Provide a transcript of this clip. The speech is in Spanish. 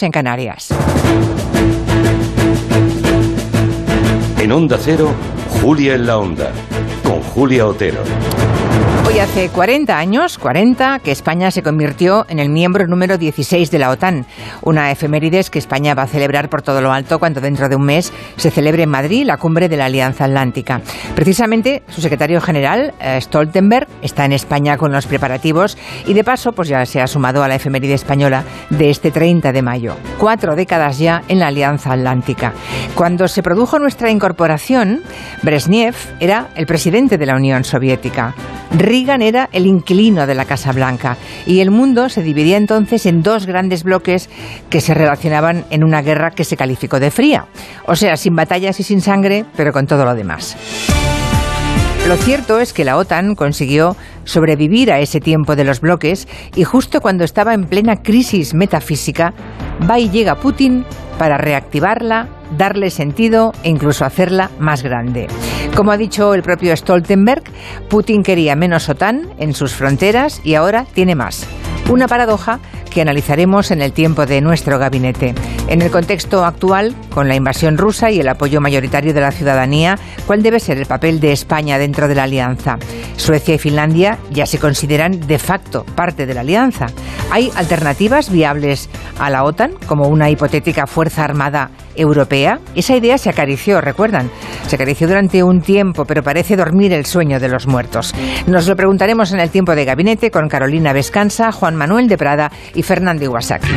en Canarias. En Onda Cero, Julia en la Onda, con Julia Otero. Hoy hace 40 años, 40, que España se convirtió en el miembro número 16 de la OTAN, una efemérides que España va a celebrar por todo lo alto cuando dentro de un mes se celebre en Madrid la cumbre de la Alianza Atlántica. Precisamente su secretario general, eh, Stoltenberg, está en España con los preparativos y de paso pues ya se ha sumado a la efeméride española de este 30 de mayo. Cuatro décadas ya en la Alianza Atlántica. Cuando se produjo nuestra incorporación, Brezhnev era el presidente de la Unión Soviética. Reagan era el inquilino de la Casa Blanca y el mundo se dividía entonces en dos grandes bloques que se relacionaban en una guerra que se calificó de fría, o sea, sin batallas y sin sangre, pero con todo lo demás. Lo cierto es que la OTAN consiguió sobrevivir a ese tiempo de los bloques y justo cuando estaba en plena crisis metafísica, va y llega Putin para reactivarla, darle sentido e incluso hacerla más grande. Como ha dicho el propio Stoltenberg, Putin quería menos OTAN en sus fronteras y ahora tiene más. Una paradoja que analizaremos en el tiempo de nuestro gabinete. En el contexto actual, con la invasión rusa y el apoyo mayoritario de la ciudadanía, ¿cuál debe ser el papel de España dentro de la alianza? Suecia y Finlandia ya se consideran de facto parte de la alianza. ¿Hay alternativas viables a la OTAN como una hipotética fuerza armada europea? Esa idea se acarició, recuerdan, se acarició durante un tiempo, pero parece dormir el sueño de los muertos. Nos lo preguntaremos en el tiempo de gabinete con Carolina Vescanza, Juan Manuel de Prada y Fernando Iwasaki.